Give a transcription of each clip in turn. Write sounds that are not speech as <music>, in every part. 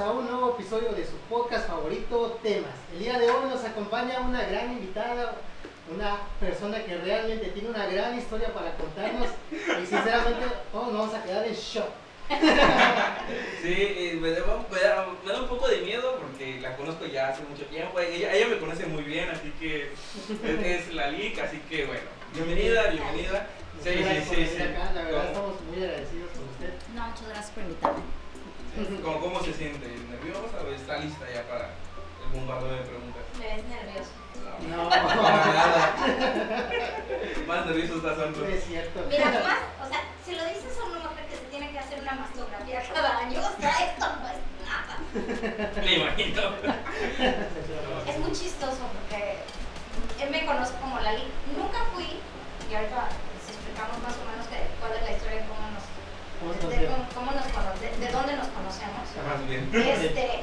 a un nuevo episodio de su podcast favorito, Temas. El día de hoy nos acompaña una gran invitada, una persona que realmente tiene una gran historia para contarnos y sinceramente todos nos vamos a quedar en shock. <laughs> Sí, me da, me da- me da un poco de miedo porque la conozco ya hace mucho tiempo. Ella, ella me conoce muy bien, así que es, es la LIC, así que bueno, bienvenida, bienvenida. Sí, Muchas gracias sí, por sí, sí. acá, la verdad ¿Cómo- estamos muy agradecidos con usted. No, muchas gracias por invitarme. ¿Cómo, cómo se siente? ¿Nerviosa o está lista ya para el bombardeo de preguntas? Me ves nervioso. No, <laughs> Para nada. Más nervioso está Santos. no es cierto. Mira, más, o sea, si lo dices a una mujer que se tiene que hacer una mastografía cada año, o sea, esto no es nada. Me imagino. Es muy chistoso porque él me conoce como Lali. Nunca fui, y ahorita les explicamos más o menos que, cuál es la historia de cómo nos, ¿Cómo se de, considera? cómo- cómo nos cono- de, de dónde nos conocemos. Más bien. Este,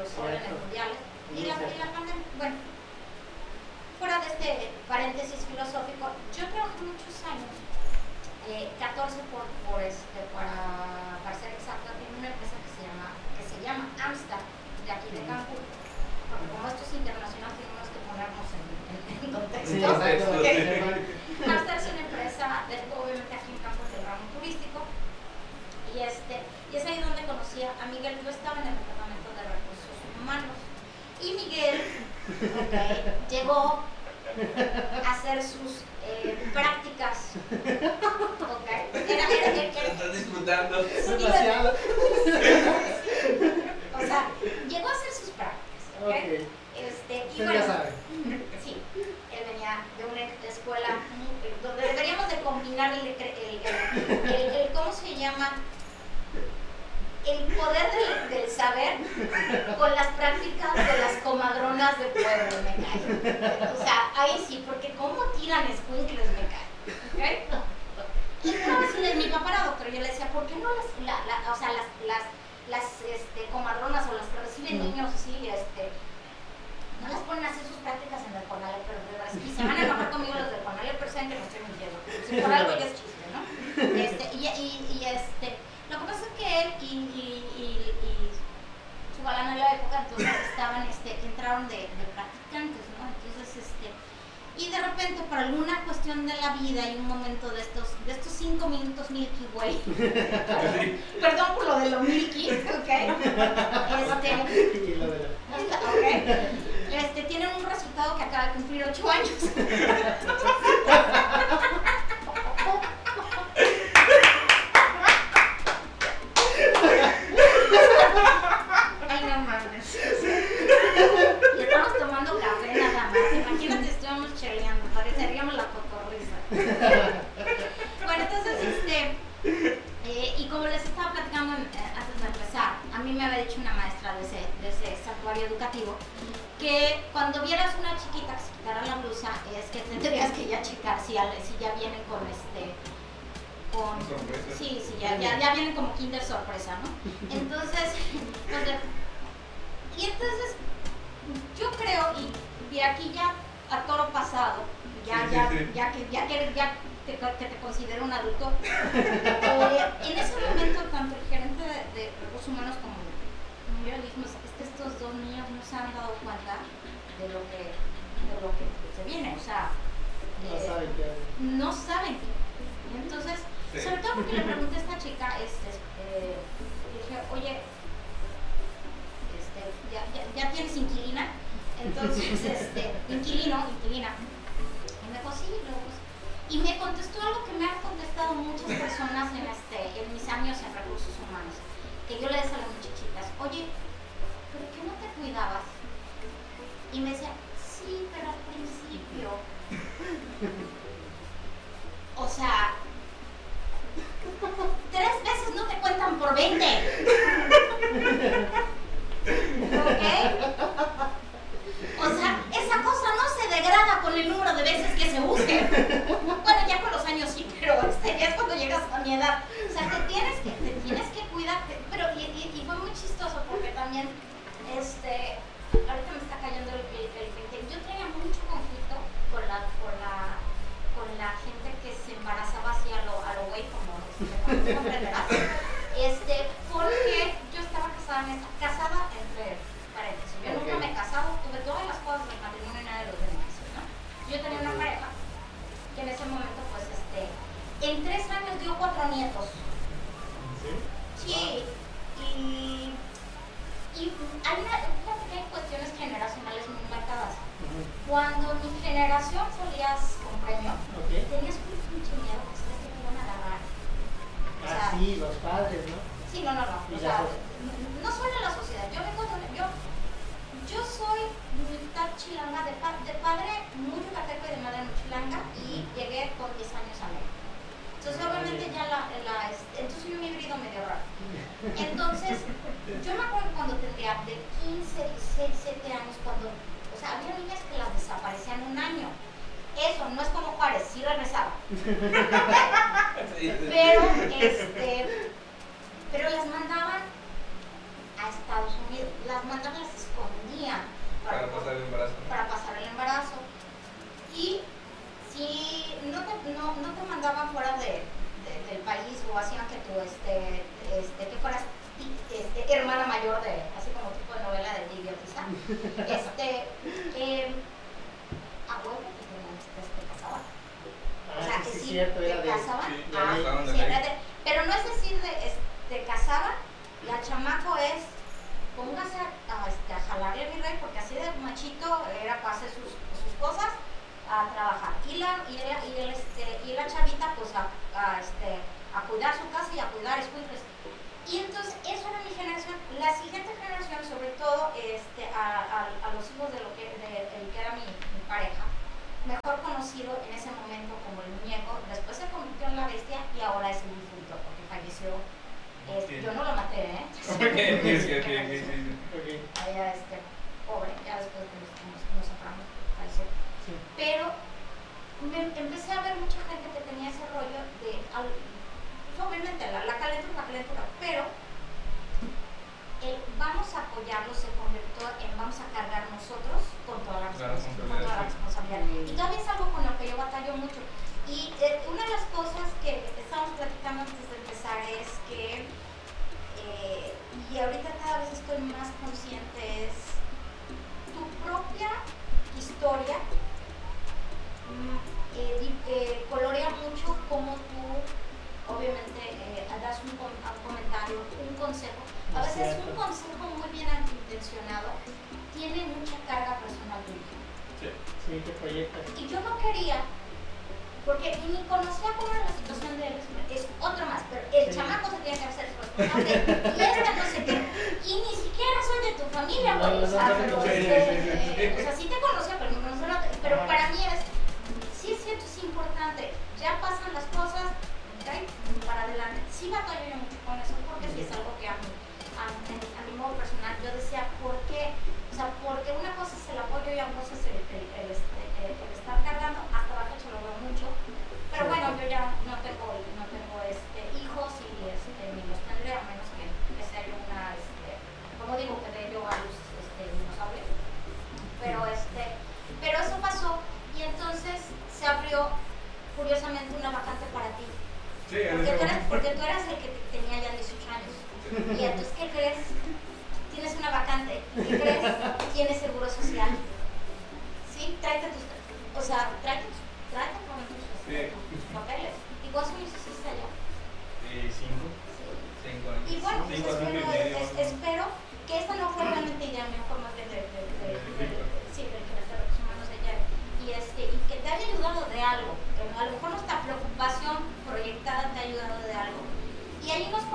los Correcto. mundiales y la, y la pandemia. Bueno, fuera de este paréntesis filosófico, yo trabajé muchos años, eh, 14 por, por este, para, para ser exacta, en una empresa que se llama, que se llama Amstar, de aquí de. Cancún. Porque como esto es internacional, tenemos que ponernos en, en- contexto. Sí. Amstar es una empresa, de, obviamente aquí en Cancún, del ramo turístico. Y, este, y es ahí donde conocí a Miguel. Yo estaba en el departamento de recursos humanos. Y Miguel ok, llegó a hacer sus eh, prácticas. ok. Era, era, disfrutando. Demasiado. o sea, llegó a hacer sus prácticas. ok. Ok. Este, y bueno, ya sabe. Sí, él venía de una escuela muy- donde deberíamos de combinar el, el, el- el- el- ¿cómo se llama? El poder del, del saber con las prácticas de las comadronas de pueblo, me cae. O sea, ahí sí, porque cómo tiran escuincles, me cae. ¿ok? Y una vez le- mi papá era doctor, yo le decía, ¿por qué no las, la- la- o sea, las, las, las este, comadronas o las que reciben Ujú. niños así, este, no las ponen a hacer sus prácticas en el Conalep, pero de verdad, y se van a enojar conmigo los del Conalep, pero saben que no estoy mintiendo. Si por algo ya es chiste, ¿no? Este, y, y, y este, lo que pasa es que él y, y, y, y su galán en la época, entonces estaban, este, entraron de, de practicantes, ¿no? Entonces, este, y de repente por alguna cuestión de la vida y un momento de estos, de estos cinco minutos Milky Way, <laughs> <laughs> perdón por lo de lo Milky, ¿ok? <laughs> Este, Y lo de la- ok, este, tienen un resultado que acaba de cumplir ocho años. Es que tendrías que ya checar si, si ya vienen con este. Con, Sorpresa. Sí, sí, ya, ya, ya vienen como Kinder sorpresa, ¿no? <laughs> Entonces, pues, de- y entonces, yo creo, y de aquí ya a toro pasado, ya, Sí, sí, ya, sí. ya que ya que, ya te, que te considero un adulto, eh, en ese momento tanto el gerente de, de recursos humanos como como yo dijimos, es que estos dos niños no se han dado cuenta de lo que, de lo que se viene, o sea, No eh, saben qué hacer. no saben. Y entonces, Sí. sobre todo porque le pregunté a esta chica, este, eh, dije, oye, este, ya, ya, ya tienes inquilina, entonces, <laughs> este, inquilino, inquilina. Y me dijo, sí, luego, pues, y me contestó algo que me han contestado muchas personas en, este, en mis años en recursos humanos, que yo le decía a las muchachitas, oye, ¿pero qué no te cuidabas? Y me decía, O sea, <laughs> tres veces no te cuentan por 20. <laughs> ¿Ok? O sea, esa cosa no se degrada con el número de veces que se use. Bueno, ya con los años sí, pero este, ya es cuando llegas a mi edad. O sea, te tienes que, te tienes que cuidar. te- Pero, y, y- y fue muy chistoso porque también, este, ahorita me está cayendo el, el, el 20. Yo tenía mucho conflicto con la, con la, con la gente que se embarazaba así a lo, a lo güey, como este, como tú comprenderás. Este, porque yo estaba casada, en esta, casada entre paréntesis. Yo nunca Ok. me he casado, tuve todas las cosas del matrimonio y nada de los demás, ¿no? Yo tenía una pareja que en ese momento, pues, este, en tres años dio cuatro nietos. ¿Sí? Sí, y, y hay una, fíjate que hay cuestiones generacionales muy marcadas. Ujú. Cuando mi generación salías con premio, Ok. tenías un pinche miedo que sabes que te iban a agarrar. O sea, Ah, sí, los padres, ¿no? Sí, no, no, no. Y O la sea, so- n- no solo en la sociedad. Yo vengo de una- yo, yo soy mitad chilanga de, pa- de padre muy yucateco y de madre muy chilanga y llegué con 10 años a México. Entonces obviamente ya la, la este, entonces soy un híbrido medio raro. Entonces, yo me acuerdo cuando tendría de 15, 16, 17 años, cuando, o sea, había niñas que las desaparecían un año. Eso, no es como Juárez, sí regresaba. <laughs> Pero, este, pero las mandaban a Estados Unidos, las mandaban, las escondían Para pasar el embarazo. para pasar el embarazo. Y si no te, no, no te mandaban fuera de, de- del país o hacían que tú, este, que fueras ti- este, hermana mayor de, así como tipo de novela de idiotista, este, eh, a huevo que te, casaban. O sea, Ah, que sí, te casaban. Ah, pero no es decir, de, es- te casaban, la chamaco es, póngase a, a, este, a jalarle a mi rey, porque así de machito era para hacer sus, sus cosas, a trabajar. Y la, y, la, y, el, este, y la chavita, pues a, a, este, a cuidar su casa y a cuidar escuincles. Y entonces, eso era mi generación. La siguiente generación, sobre todo este, a, a, a los hijos de lo que, de, el que era mi, mi pareja, mejor conocido en ese momento como el muñeco, después se convirtió en la bestia y ahora es el difunto, porque falleció. este. Yo no lo maté, ¿eh? Ok, ok, ok, sea, ah, pero, este, o sea, sí te conocía, pero no conocía, pero para mí eres, sí es cierto, es importante, ya pasan las cosas, ¿okay? para adelante, sí batallo yo mucho con eso,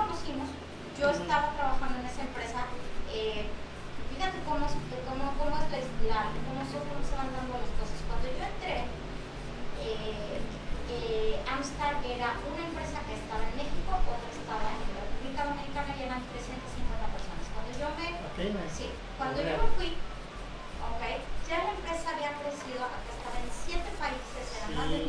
conocimos, yo estaba trabajando en esa empresa. Eh, fíjate cómo, cómo, cómo es la, cómo, cómo se van dando las cosas. Cuando yo entré, eh, eh, Amstar era una empresa que estaba en México, otra estaba en la República Dominicana y eran 350 personas. Cuando yo me, cuando yo me fui, okay, ya la empresa había crecido a que en siete países, sí. más de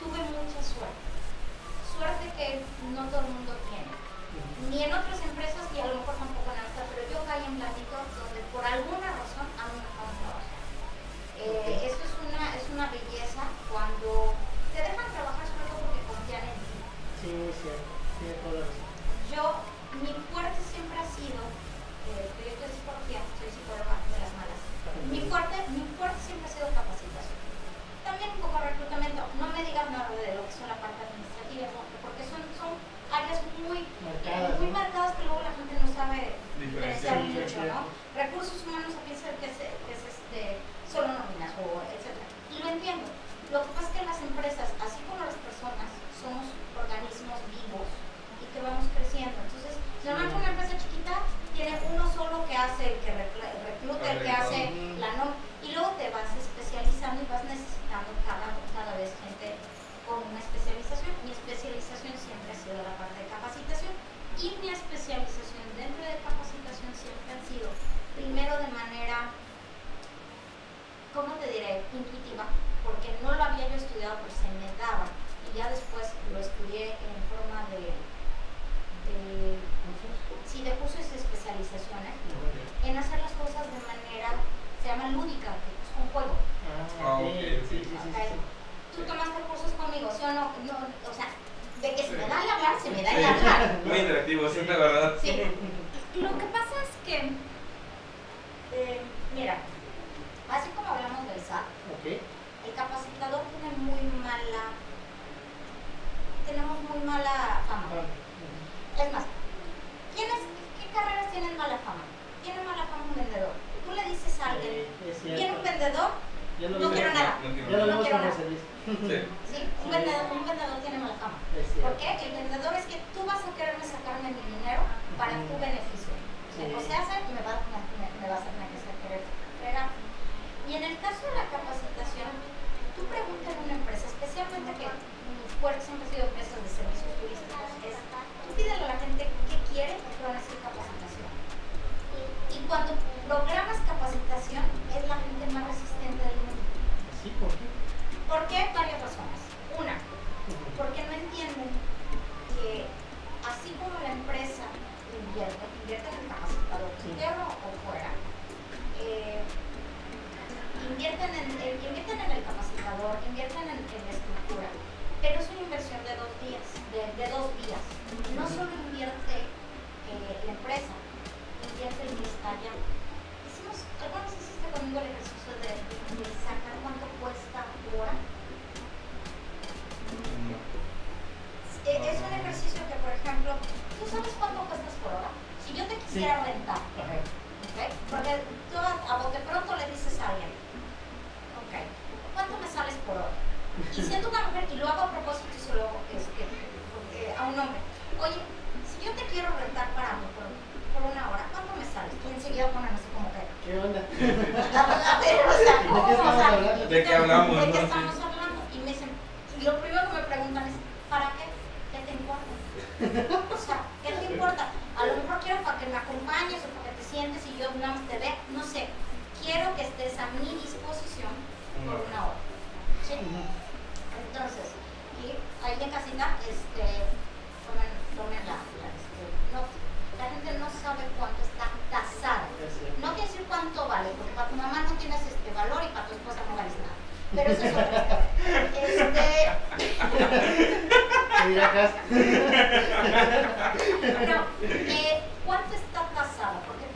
tuve mucha suerte. Suerte que no todo el mundo tiene. Ni en otros Recursos humanos a piensa que es, este, solo nóminas o etcétera. Y lo entiendo. Lo que pasa es que las empresas, así como las personas, somos organismos vivos y que vamos creciendo. Entonces, normalmente una empresa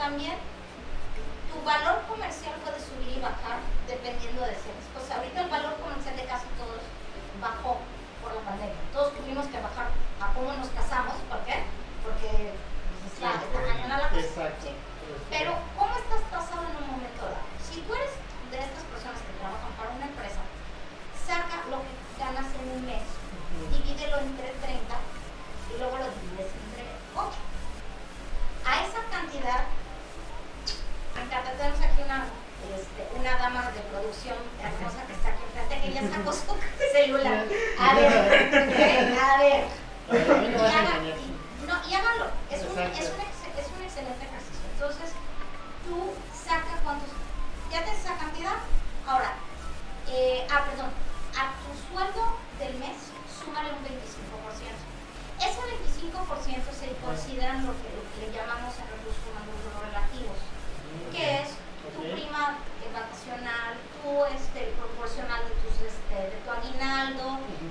también tu valor comercial puede subir y bajar dependiendo de ciertas cosas. Ahorita el valor comercial de casi todos bajó por la pandemia. Todos tuvimos que bajar a cómo nos casamos, ¿por qué? Porque pues, está, está cañona la cosa. ¿sí? Pero Este, una, dama de producción hermosa que está aquí enfrente, que ya sacó su celular. A ver, <laughs> a ver. Y, haga, no, y háganlo. Es un, es, un es un excelente ejercicio. Entonces, tú sacas cuántos. Ya te esa cantidad. Ahora, eh, ah, perdón, caminando,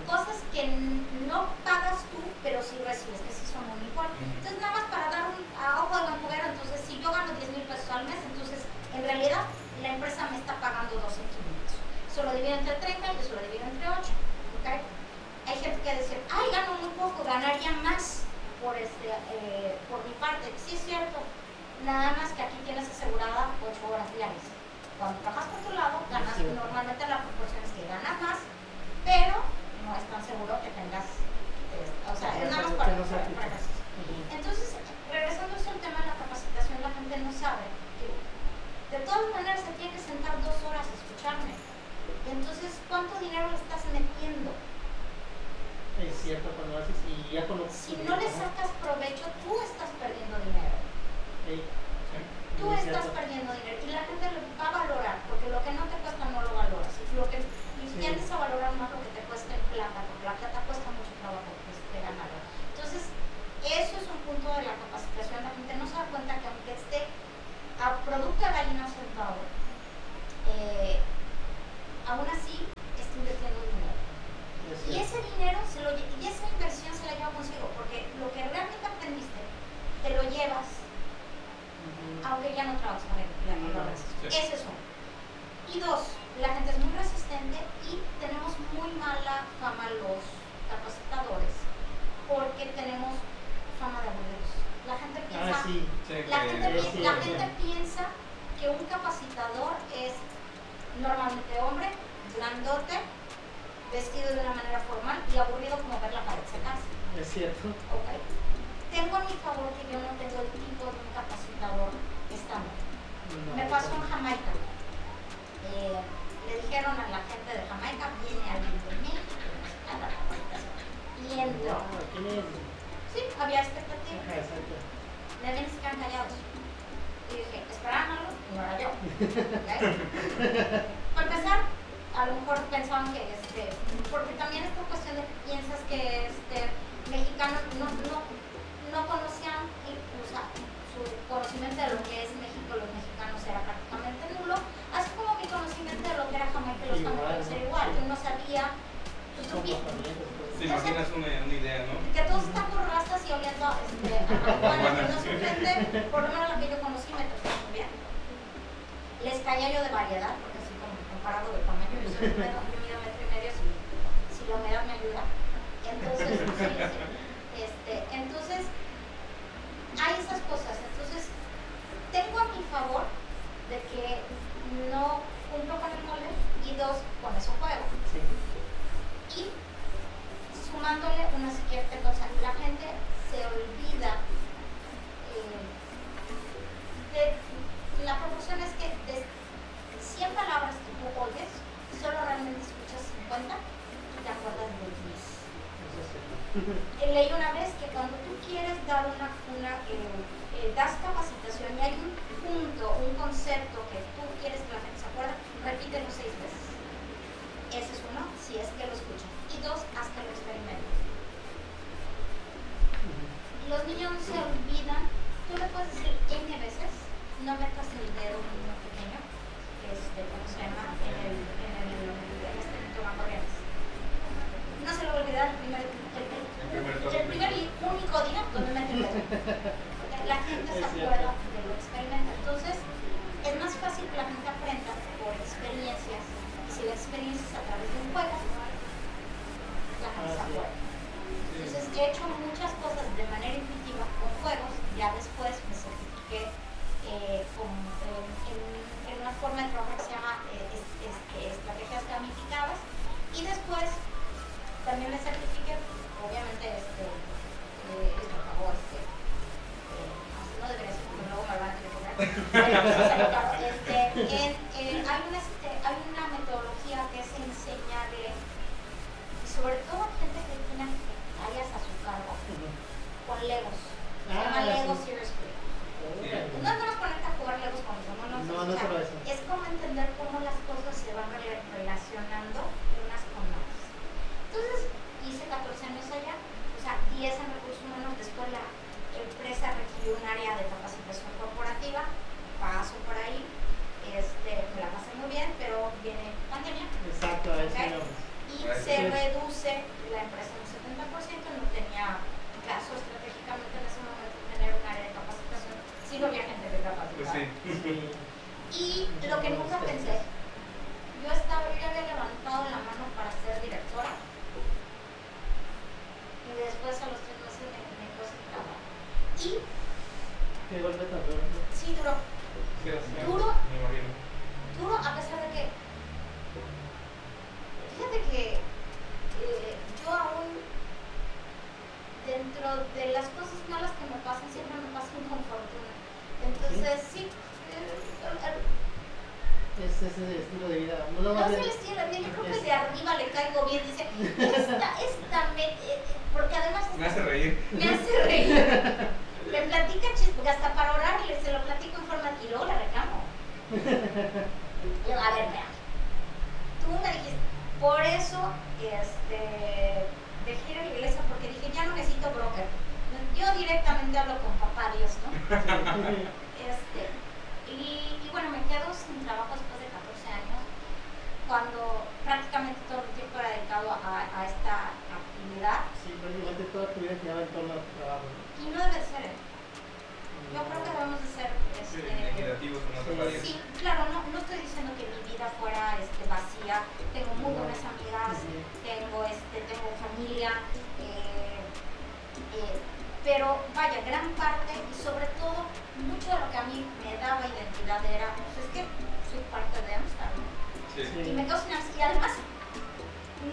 Ha ha ha. A ver, vea, tú me dijiste, por eso este, dejé ir a la iglesia porque dije, ya no necesito broker. Yo directamente hablo con papá Dios, ¿no? <laughs> Este, y, y bueno, me quedo sin trabajo después de 14 años, cuando prácticamente todo el tiempo era dedicado a, a esta actividad. Sí, prácticamente toda tu vida giraba en torno a tu trabajo. Y no debe ser. ¿eh? Yo creo que debemos de ser... Sí, claro, no, no estoy diciendo que mi vida fuera este, vacía. Tengo muy buenas amigas, tengo, este, tengo familia. eh, eh, pero vaya, gran parte y sobre todo mucho de lo que a mí me daba identidad era, pues es que soy parte de Amsterdam. ¿no? Sí. Sí. Y me quedo sin Amsterdam. Y además,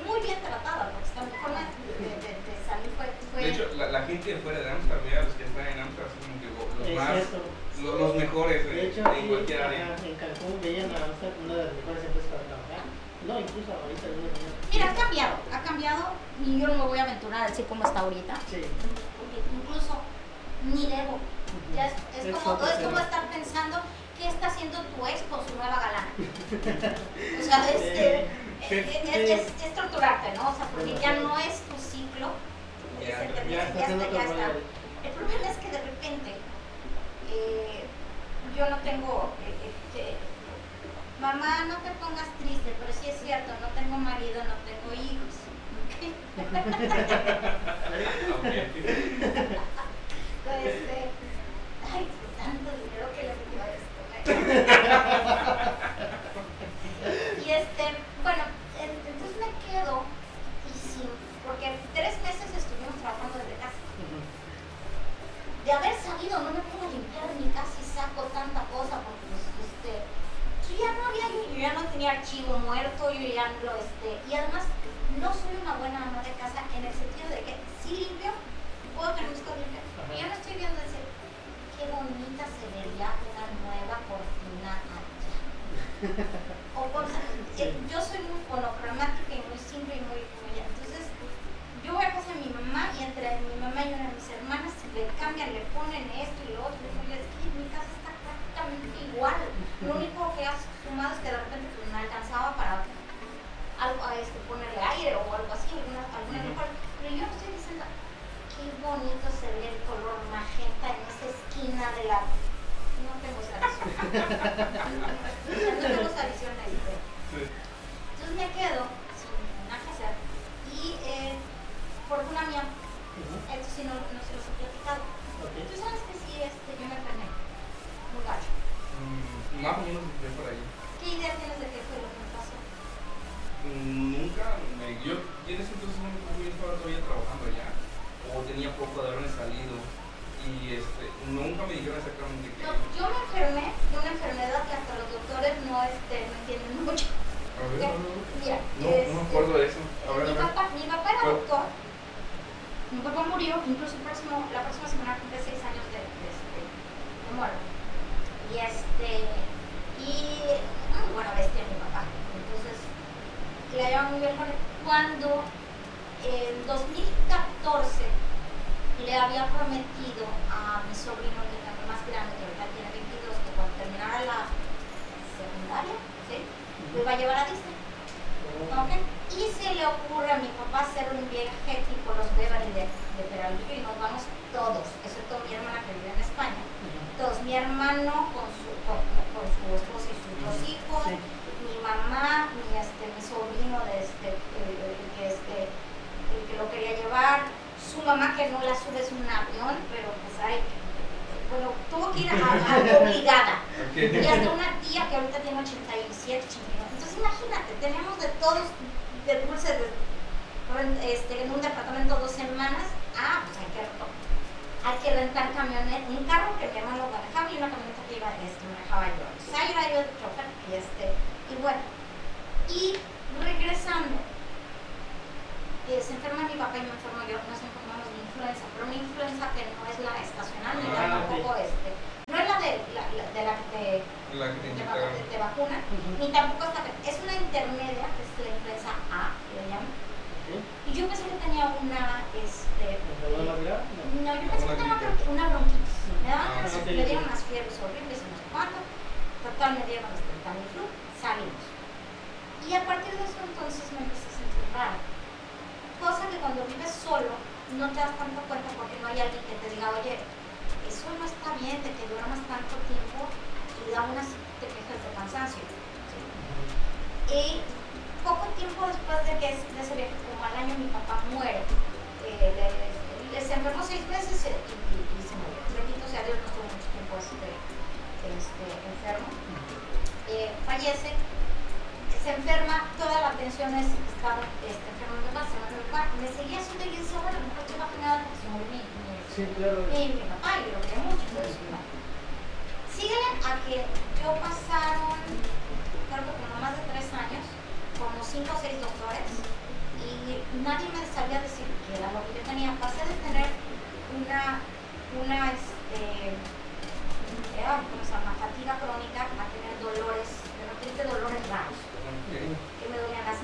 muy bien tratada, porque esta mi forma de, de, de salir fue... fue De hecho, la, la gente de fuera de Amsterdam, ya los que están en Amsterdam, son como que los Es más, cierto. Los, los mejores De de, hecho, de sí, cualquier área. en Cancún veían a una de las mejores empresas para trabajar. No, incluso ahorita. Mira, ha cambiado, ha cambiado y yo no me voy a aventurar a decir cómo está ahorita, Sí. porque incluso ni debo. Ya es, es Es como, es como estar pensando qué está haciendo tu ex con su nueva galana. <laughs> O sea, este, Sí. es, es, es- es torturarte, ¿no? O sea, porque ya no es tu ciclo. Ya, Ya está ya está. El problema es que de repente eh, yo no tengo. eh, este, Mamá, no te pongas triste, pero sí es cierto, no tengo marido, no tengo hijos. <laughs> Este, ay, tanto dinero que le metí a <laughs> esto. y este, bueno, en- entonces me quedo y sin, porque tres meses estuvimos trabajando desde casa. Ujú. De haber sabido, no me puedo limpiar mi casa y saco tanta cosa porque pues, este, yo ya no había, yo ya no tenía archivo muerto, yo ya lo este. Y además, no soy una buena ama de casa en el sentido de que si limpio, puedo tener mis cosas limpias. Y yo no estoy viendo decir, qué bonita se vería una nueva cortina allá. O cosas, <laughs> eh, yo soy muy monocromática y muy simple y muy, muy entonces yo voy a casa de mi mamá y entre mi mamá y una de mis hermanas le cambian, le ponen esto y lo otro, y yo, es que mi casa está prácticamente igual. Lo único que has sumado es que de repente no alcanzaba para algo, a este, ponerle aire o algo así, alguna, alguna. Pero yo estoy diciendo, qué bonito se ve el color magenta en esa esquina de la... No tengo sea, <laughs> no tengo visión. Este. Sí. Entonces me quedo sin nada que hacer y eh, por una mía, esto sí no, no se los he platicado. Tú sabes que sí, este, yo me enfermé, muy gacho. Mm, Más o menos por ahí. ¿Qué idea tienes Nunca me. Yo en ese entonces no me estaba todavía trabajando allá. O tenía poco de haberme salido. Y este, nunca me dijeron exactamente qué. No, yo me enfermé de una enfermedad que hasta los doctores no, este, no entienden mucho. A ver. ¿ok? Mira, No, no me este, acuerdo de eso. A ver, mi, a ver. papá, mi papá era doctor. Mi papá murió, incluso el próximo, la próxima semana cumple seis años de, de, este, de muerte. Y este, y muy buena bestia la llevaba muy bien con él. Cuando en 2014 le había prometido a mi sobrino, que también más grande, que ahorita tiene 22, que cuando terminara la secundaria, ¿sí? lo iba a llevar a Disney. ¿ok? Y se le ocurre a mi papá hacer un viaje tipo los Beverly de, de Peralvillo y nos vamos todos, excepto mi hermana que vive en España. Todos, mi hermano con su, con, con su esposa y sus dos hijos, Sí. Mi mamá, mi, este, mi sobrino de este, el, el que, este, el que lo quería llevar, su mamá que no la subes un avión, pero pues hay, bueno, tuvo que ir a, a- obligada. Y hasta una tía que ahorita tiene 87, 89. Entonces imagínate, tenemos de todos, de dulce, de, este, en un departamento dos semanas. Ah, pues hay que, hay que rentar camioneta, un carro que mi hermano manejaba y una camioneta que iba, este, manejaba yo. Entonces ahí iba yo de chofer y este, y bueno. Y regresando, eh, se enferma mi papá y me enfermo yo, nos enfermamos de influenza, pero una influenza que no es la estacional, ni la Ah, tampoco este, no es la de la, la- de la La que te inyectaron. de- de vacuna, ni tampoco es la que, es una intermedia, que es la influenza A, que le llaman. Y yo pensé que tenía una, este. No. yo pensé que tenía una, bronquitis. Me daban Ah, unas, ok, me dieron unas fiebres horribles y no sé cuánto. Total, me dieron este Tamiflu. Y a partir de eso entonces me empecé a sentir raro. Cosa que cuando vives solo no te das tanto cuenta porque no hay alguien que te diga, oye, eso no está bien de que duermas tanto tiempo y aún así te quejas de cansancio. ¿sí? Y poco tiempo después de que de ese viaje, como al año mi papá muere, eh, le- le- se enfermó seis meses y, y- y se murió. Bendito sea Dios, no estuvo mucho tiempo este, este, enfermo. Eh, fallece, se enferma, toda la atención es que estaba este, enfermo papá, se enferma mi papá, me seguía haciendo y yo decía, bueno, mejor se va a nada porque se murió mi, mi, Sí, claro. mi, mi papá y lo quería mucho. Entonces. Síguele a que yo pasaron, creo que como más de tres años, como cinco o seis doctores, y nadie me sabía decir qué era lo que yo tenía. Pasé de tener una, una, este, ¿cómo se llama? Fatiga crónica a tener dolores, de repente dolores raros.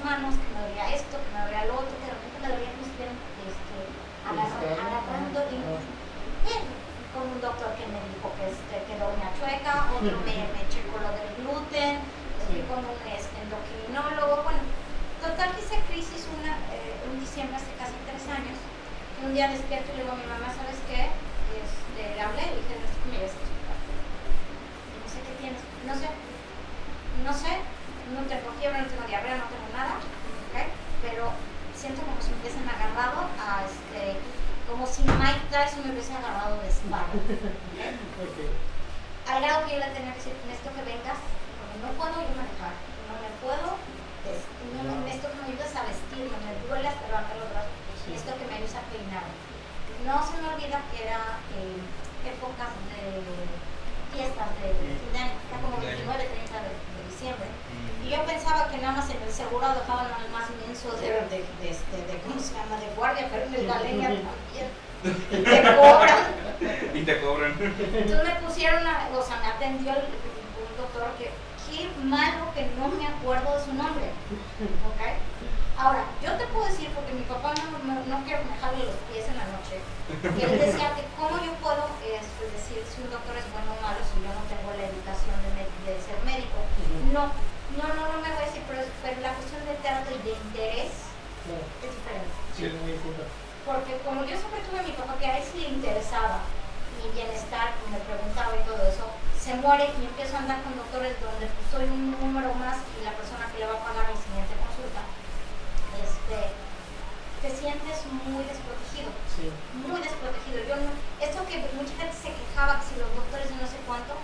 Manos, que me dolía esto, que me dolía lo otro, que de repente me dolía como si estuvieran, este, agarra- agarrando y con un doctor que me dijo que, este, que dormía chueca, otro me, me checó lo del gluten, fui con un este, endocrinólogo, bueno, total que hice crisis una, eh, un diciembre hace casi tres años, y un día despierto y le digo a mi mamá, ¿sabes qué? Este, le hablé y dije, me a checar". Y no sé qué tienes, no sé, no sé, no tengo fiebre, no tengo diarrea, no tengo nada, ¿ok? Pero siento como si me hubiesen agarrado a este, como si Mike Tyson me hubiese agarrado de espalda. ¿ok? Ok. Al grado que yo le tenía que decir, necesito que vengas, porque no puedo yo manejar, no me puedo, es- no me- necesito que me ayudes a vestirme, me duele hasta levantar los brazos, necesito que me ayudes a peinar. No se me olvida que era eh, épocas de fiestas de fin de año, como 29, 30 de, de diciembre. Y pensaba que nada más en seguro dejaban al más menso de, de, de, este, de, ¿cómo se llama? De guardia, pero en el galeña también. Te cobran. Y te cobran. Entonces me pusieron, a, o sea, me atendió el, un doctor que, qué malo que no me acuerdo de su nombre. ¿Ok? Ahora, yo te puedo decir, porque mi papá no, no, no quiero jale los pies en la noche, que él decía que cómo yo puedo este, decir si un doctor es bueno o malo si yo no tengo la educación de, de ser médico. No, no, no, no me voy a decir, pero, pero la cuestión de trato y de interés Claro, es diferente. sí, muy distinto. Porque como yo siempre tuve a mi papá que a él sí le interesaba mi bienestar, me preguntaba y todo eso, se muere y empiezo a andar con doctores donde pues, soy un número más y la persona que le va a pagar mi siguiente consulta, este, te sientes muy desprotegido, Sí. muy desprotegido. Yo no, esto que mucha gente se quejaba que si los doctores de no sé cuánto,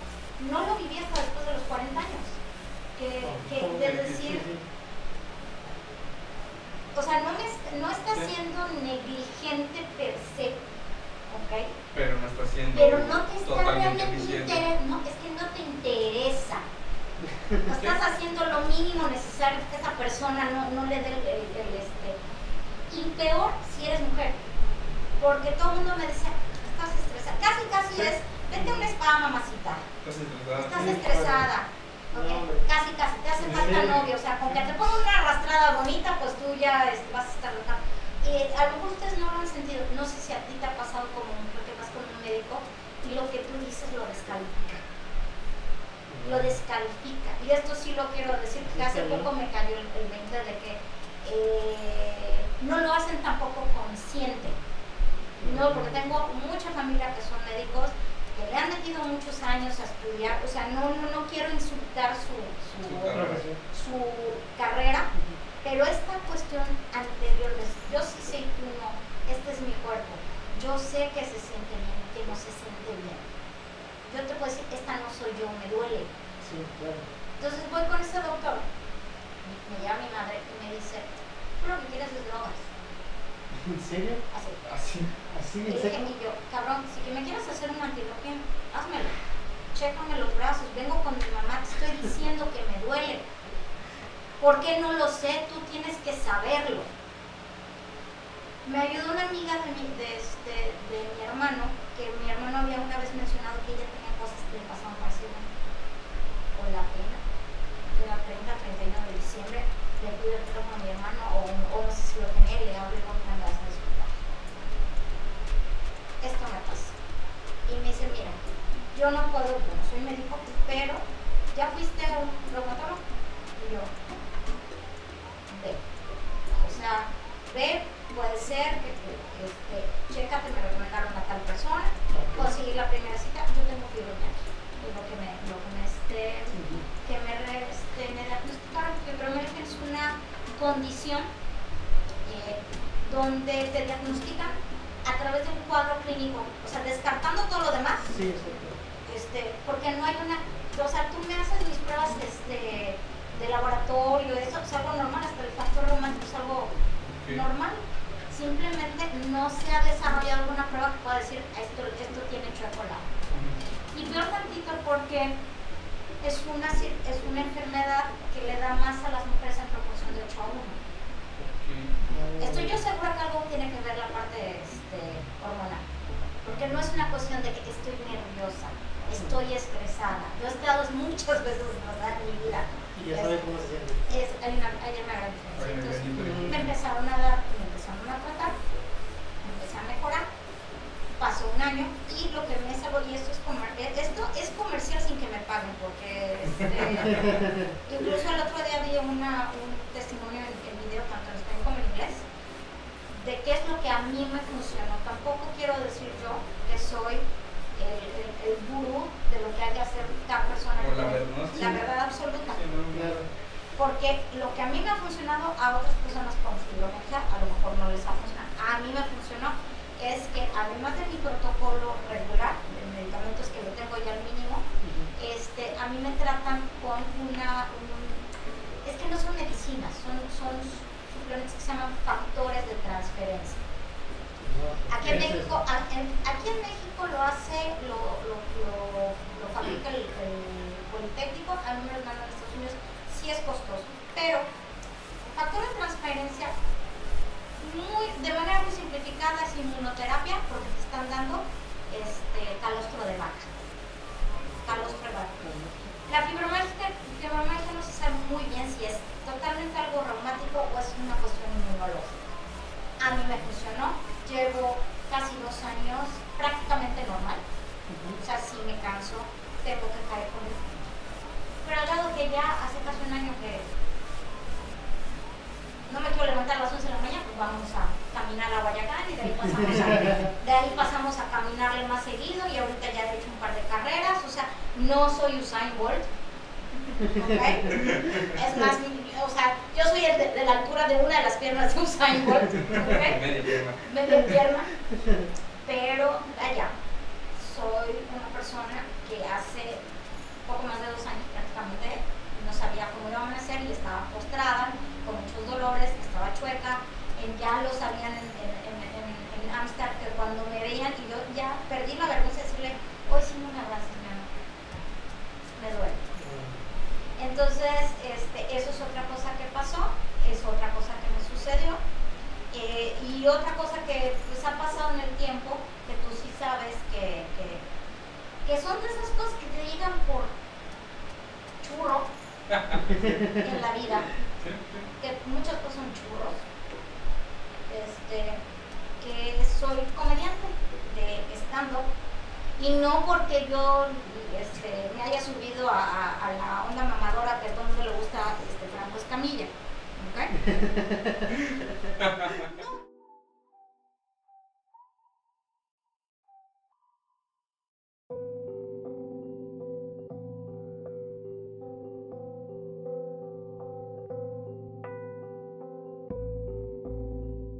no lo viví hasta después de los 40 años. Que, que ¿Cómo de que? decir, Sí, sí. o sea, no, me, no está Sí. siendo negligente per se, ¿ok? Pero no está siendo Pero no te está totalmente realmente interesa, no, es que no te interesa. <laughs> No estás haciendo lo mínimo necesario que esa persona no, no le dé el, el- el, este. Y peor si eres mujer. Porque todo el mundo me decía, estás estresada. Casi, casi Sí. es, vete a un spa, mamacita. Estás estresada. Estás Sí, estresada. hombre. Casi, casi, te hace ¿En falta novio. O sea, con que te ponga una arrastrada bonita, pues tú ya este, vas a estar loca. Eh, a lo mejor ustedes no lo han sentido. No sé si a ti te ha pasado como mujer que vas con un médico y lo que tú dices lo descalifica. Lo descalifica. Y esto sí lo quiero decir, que hace poco me cayó el, el 20 de que eh, no lo hacen tampoco consciente. No, porque tengo mucha familia que son médicos que le han metido muchos años a estudiar, o sea, no, no, no quiero insultar su, su, Su carrera. Profesión. su carrera, pero esta cuestión anterior de yo sí sé y tú no, este es mi cuerpo, yo sé que se siente bien y que no se siente bien. Yo te puedo decir, esta no soy yo, me duele. Sí, claro. Entonces voy con ese doctor, me llama mi madre y me dice, tú lo que quieres es drogas. ¿En serio? Así. Así. ¿Así Y en dije, serio? y yo, cabrón, si que me quieres hacer un antiloquín, házmelo. Chécame los brazos, vengo con mi mamá, te estoy diciendo que me duele. ¿Por qué no lo sé? Tú tienes que saberlo. Me ayudó una amiga de mi, de, este, de mi hermano, que mi hermano había una vez mencionado que ella tenía cosas que le pasaban parecidas con la pena. Era 30, 31 de diciembre, le pido el teléfono a mi hermano, o, o no sé si lo tenía, le hablé con esto me pasa. Y me dice, mira, yo no puedo, yo no soy médico, pero ya fuiste a un reumatólogo. Y yo, ve. O sea, ve, puede ser que, que, este, chécate, me recomendaron a tal persona, conseguir la primera cita, yo tengo fibromialgia. Y lo que me, lo que me, este, que me, este, me diagnosticaron fibromialgia es una condición eh, donde te diagnostican a través de un cuadro clínico, o sea, descartando todo lo demás, Sí, exacto. este, porque no hay una, o sea, tú me haces mis pruebas este, de laboratorio, eso es algo normal, hasta el factor reumático es algo normal. Simplemente no se ha desarrollado alguna prueba que pueda decir esto, esto tiene chocolate. Y peor tantito porque es una, cir- es una enfermedad que le da más a las mujeres en proporción de 8 a 1. Ok. Estoy yo segura que algo tiene que ver la parte este, hormonal. Porque no es una cuestión de que estoy nerviosa, estoy estresada. Yo he estado muchas veces estresada en mi vida. Y ya sabe cómo se siente. Es, hay una, hay una gran diferencia. Entonces, me empezaron a dar, me empezaron a tratar, me empecé a mejorar. Pasó un año y lo que me salvó, y esto es, comer- eh, esto es comercial sin que me paguen, porque este, <laughs> incluso el otro día vi una, un testimonio en, en video, tanto en español como en inglés, de qué es lo que a mí me funcionó. Tampoco quiero decir yo que soy el, el, el gurú de lo que hay que hacer cada persona. La verdad, absoluta. Sí, no, Claro. Porque lo que a mí me ha funcionado a otras personas con fibromialgia a lo mejor no les va a funcionar. A mí me funcionó es que además de mi protocolo regular de medicamentos que lo tengo ya al mínimo, este, a mí me tratan con una, un- es que no son medicinas, son, son que se llaman factores de transferencia. Aquí en México, aquí en México lo hace, lo, lo, lo, lo fabrica el, el, Politécnico, algunos mandan a Estados Unidos, sí es costoso, pero el factor de transferencia muy, de manera muy simplificada es inmunoterapia porque te están dando este, calostro de vaca, calostro de vaca. La fibromialgia, fibromialgia no se sabe muy bien si es totalmente algo reumático o es una cuestión inmunológica. A mí me funcionó, llevo casi dos años prácticamente normal. O sea, si me canso, tengo que caer con el... Pero al lado que ya hace casi un año que no me quiero levantar a las 11 de la mañana, pues vamos a caminar a Guayacán y de ahí pasamos a, <laughs> de ahí pasamos a caminarle más seguido y ahorita ya he hecho un par de carreras, o sea, no soy Usain Bolt. ¿okay? Es más, o sea, yo soy el de, de, la altura de una de las piernas de Usain Bolt, <laughs> ¿okay? Media pierna. media pierna, pero allá soy una persona que hace poco más de dos años prácticamente no sabía cómo iba a amanecer y estaba postrada con muchos dolores, estaba chueca, en, ya lo sabían en, en, en, en Amsterdam que cuando me veían y yo ya perdí la vergüenza de decirle, hoy sí no me abrazas, mi amor, me duele. Entonces, este, eso es otra cosa que pasó, es otra cosa que me sucedió. Eh, y otra cosa que pues, ha pasado en el tiempo, que tú sí sabes que, que, son de esas cosas que te llegan por churro en la vida, que muchas cosas son churros, este, que soy comediante de stand-up y no porque yo este, me haya subido a, a, a, la onda mamadora que a todo el mundo le gusta este, Franco Escamilla. ¿okay? <laughs> no.